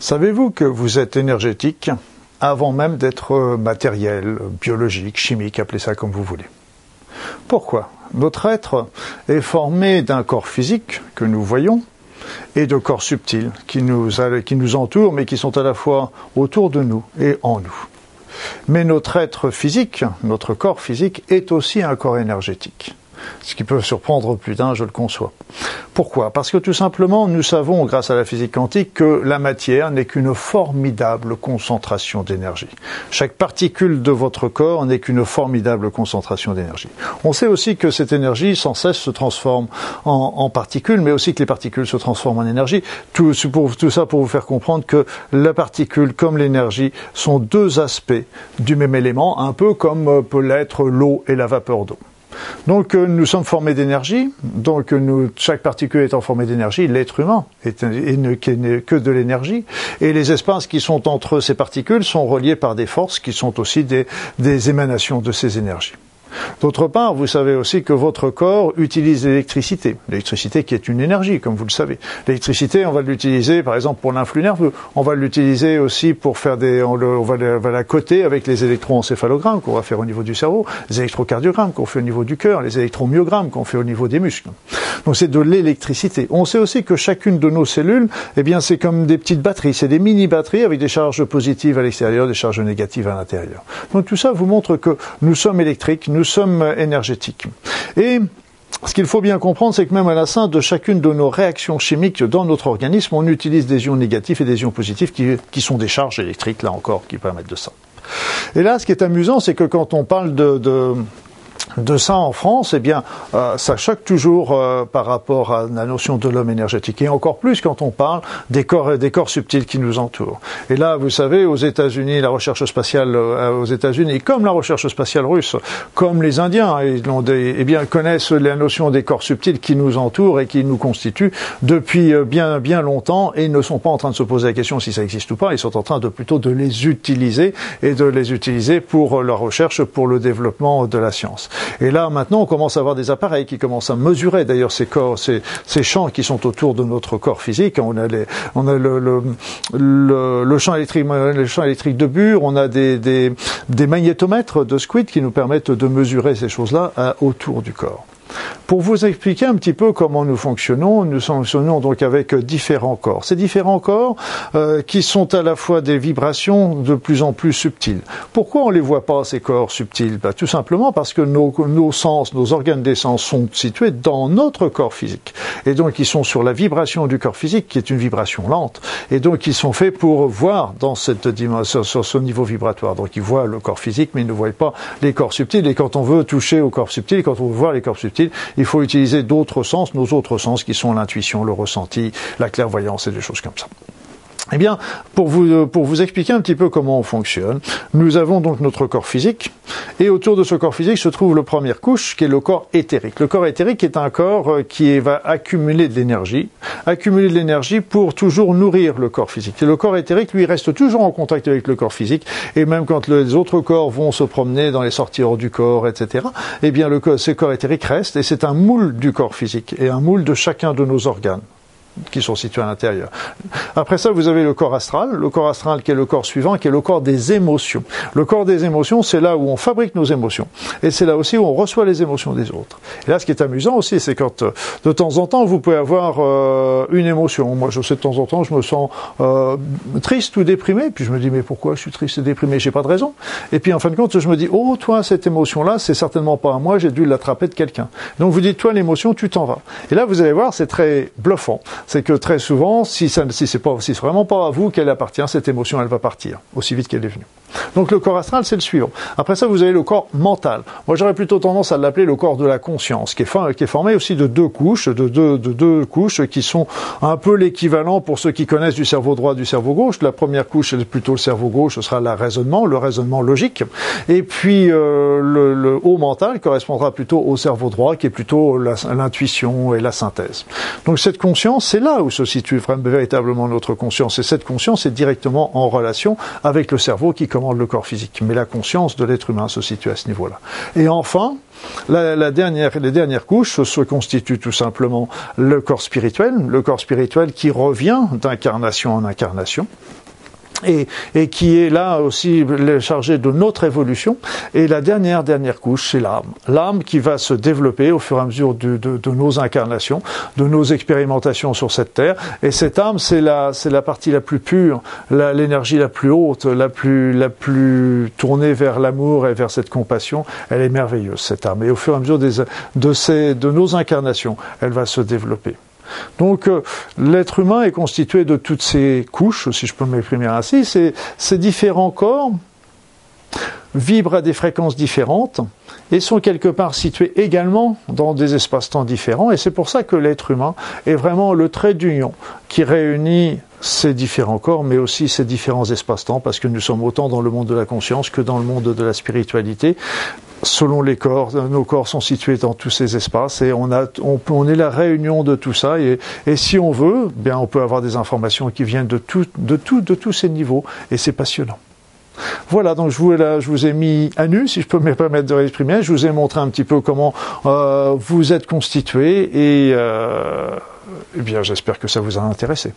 Savez-vous que vous êtes énergétique avant même d'être matériel, biologique, chimique, appelez ça comme vous voulez. Pourquoi? Notre être est formé d'un corps physique que nous voyons et de corps subtils qui nous, qui nous entourent mais qui sont à la fois autour de nous et en nous. Mais notre être physique, notre corps physique, est aussi un corps énergétique ce qui peut surprendre plus d'un, je le conçois. Pourquoi? Parce que tout simplement, nous savons, grâce à la physique quantique, que la matière n'est qu'une formidable concentration d'énergie. Chaque particule de votre corps n'est qu'une formidable concentration d'énergie. On sait aussi que cette énergie, sans cesse, se transforme en, particules, mais aussi que les particules se transforment en énergie. Tout, ça pour vous faire comprendre que la particule, comme l'énergie, sont deux aspects du même élément, un peu comme peut l'être l'eau et la vapeur d'eau. Donc euh, nous sommes formés d'énergie, donc nous, chaque particule étant formée d'énergie, l'être humain est, que de l'énergie, et les espaces qui sont entre ces particules sont reliés par des forces qui sont aussi des émanations de ces énergies. D'autre part, vous savez aussi que votre corps utilise l'électricité. L'électricité qui est une énergie, comme vous le savez. L'électricité, on va l'utiliser, par exemple, pour l'influx nerveux. On va l'utiliser aussi pour faire des, on, va, la coter avec les électroencéphalogrammes qu'on va faire au niveau du cerveau, les électrocardiogrammes qu'on fait au niveau du cœur, les électromyogrammes qu'on fait au niveau des muscles. Donc c'est de l'électricité. On sait aussi que chacune de nos cellules, eh bien, c'est comme des petites batteries. C'est des mini batteries avec des charges positives à l'extérieur, des charges négatives à l'intérieur. Donc tout ça vous montre que nous sommes électriques, sommes énergétiques. Et ce qu'il faut bien comprendre, c'est que même à la fin de chacune de nos réactions chimiques dans notre organisme, on utilise des ions négatifs et des ions positifs qui, sont des charges électriques, là encore, qui permettent de ça. Et là, ce qui est amusant, c'est que quand on parle de de ça en France, eh bien, euh, ça choque toujours euh, par rapport à la notion de l'homme énergétique, et encore plus quand on parle des corps, des corps subtils qui nous entourent. Et là, vous savez, aux États-Unis, la recherche spatiale euh, aux États-Unis, comme la recherche spatiale russe, comme les Indiens, ils eh bien, connaissent la notion des corps subtils qui nous entourent et qui nous constituent depuis bien, bien longtemps, et ils ne sont pas en train de se poser la question si ça existe ou pas, ils sont en train de plutôt de les utiliser et de les utiliser pour leur recherche, pour le développement de la science. Et là, maintenant, on commence à avoir des appareils qui commencent à mesurer d'ailleurs ces corps, ces, champs qui sont autour de notre corps physique. On a, le, champ électrique, le champ électrique de Bure, on a des, des, des magnétomètres de Squid qui nous permettent de mesurer ces choses-là euh, autour du corps. Pour vous expliquer un petit peu comment nous fonctionnons, nous fonctionnons donc avec différents corps. Ces différents corps euh, qui sont à la fois des vibrations de plus en plus subtiles. Pourquoi on les voit pas, ces corps subtils? Bah, Tout simplement parce que nos, nos sens, nos organes des sens sont situés dans notre corps physique. Et donc ils sont sur la vibration du corps physique qui est une vibration lente. Et donc ils sont faits pour voir dans cette dimension, sur ce niveau vibratoire. Donc ils voient le corps physique mais ils ne voient pas les corps subtils. Et quand on veut toucher au corps subtil, quand on veut voir les corps subtils, il faut utiliser d'autres sens, nos autres sens qui sont l'intuition, le ressenti, la clairvoyance et des choses comme ça. Eh bien, pour vous, euh, pour vous expliquer un petit peu comment on fonctionne, nous avons donc notre corps physique, et autour de ce corps physique se trouve la première couche, qui est le corps éthérique. Le corps éthérique est un corps euh, qui va accumuler de l'énergie, accumuler de l'énergie pour toujours nourrir le corps physique. Le corps éthérique, lui, reste toujours en contact avec le corps physique, et même quand les autres corps vont se promener dans les sorties hors du corps, etc., eh bien, ce corps éthérique reste, et c'est un moule du corps physique, et un moule de chacun de nos organes qui sont situés à l'intérieur. Après ça, vous avez le corps astral, le corps astral qui est le corps suivant, qui est le corps des émotions. Le corps des émotions, c'est là où on fabrique nos émotions. Et c'est là aussi où on reçoit les émotions des autres. Et là, ce qui est amusant aussi, c'est quand euh, de temps en temps, vous pouvez avoir euh, une émotion. Moi, je sais de temps en temps, je me sens euh, triste ou déprimé, puis je me dis, mais pourquoi je suis triste et déprimé? J'ai pas de raison. Et puis en fin de compte, je me dis, oh, toi, cette émotion-là, c'est certainement pas à moi, j'ai dû l'attraper de quelqu'un. Donc vous dites, toi, l'émotion, tu t'en vas. Et là, vous allez voir, c'est très bluffant c'est que très souvent, si, ça, si c'est vraiment pas à vous qu'elle appartient, cette émotion, elle va partir aussi vite qu'elle est venue. Donc le corps astral, c'est le suivant. Après ça, vous avez le corps mental. Moi, j'aurais plutôt tendance à l'appeler le corps de la conscience, qui est, formé aussi de deux couches, de deux, de deux couches qui sont un peu l'équivalent pour ceux qui connaissent du cerveau droit, du cerveau gauche. La première couche, c'est plutôt le cerveau gauche, ce sera le raisonnement, le raisonnement logique. Et puis euh, le, le, haut mental correspondra plutôt au cerveau droit, qui est plutôt l'intuition et la synthèse. Donc cette conscience, c'est là où se situe véritablement notre conscience. Et cette conscience est directement en relation avec le cerveau qui commence le corps physique. Mais la conscience de l'être humain se situe à ce niveau-là. Et enfin, la, dernière, les dernières couches se constituent tout simplement le corps spirituel, le corps spirituel qui revient d'incarnation en incarnation et, et, qui est là aussi chargé de notre évolution. Et la dernière, dernière couche, c'est l'âme. L'âme qui va se développer au fur et à mesure de, de, de nos incarnations, de nos expérimentations sur cette terre. Et cette âme, c'est la, c'est la partie la plus pure, l'énergie la, plus haute, la plus, la plus tournée vers l'amour et vers cette compassion. Elle est merveilleuse, cette âme. Et au fur et à mesure des, de, ces, de nos incarnations, elle va se développer. Donc euh, l'être humain est constitué de toutes ces couches, si je peux m'exprimer ainsi, ces, ces différents corps vibrent à des fréquences différentes et sont quelque part situés également dans des espaces-temps différents. Et c'est pour ça que l'être humain est vraiment le trait d'union qui réunit ces différents corps, mais aussi ces différents espaces-temps, parce que nous sommes autant dans le monde de la conscience que dans le monde de la spiritualité selon les corps, nos corps sont situés dans tous ces espaces et on, a, on, est la réunion de tout ça et, et, si on veut, bien on peut avoir des informations qui viennent de tout, de tout, de tous ces niveaux et c'est passionnant. Voilà, donc je vous, là, je vous ai mis à nu, si je peux me permettre de l'exprimer. Je vous ai montré un petit peu comment euh, vous êtes constitué et euh, eh bien j'espère que ça vous a intéressé.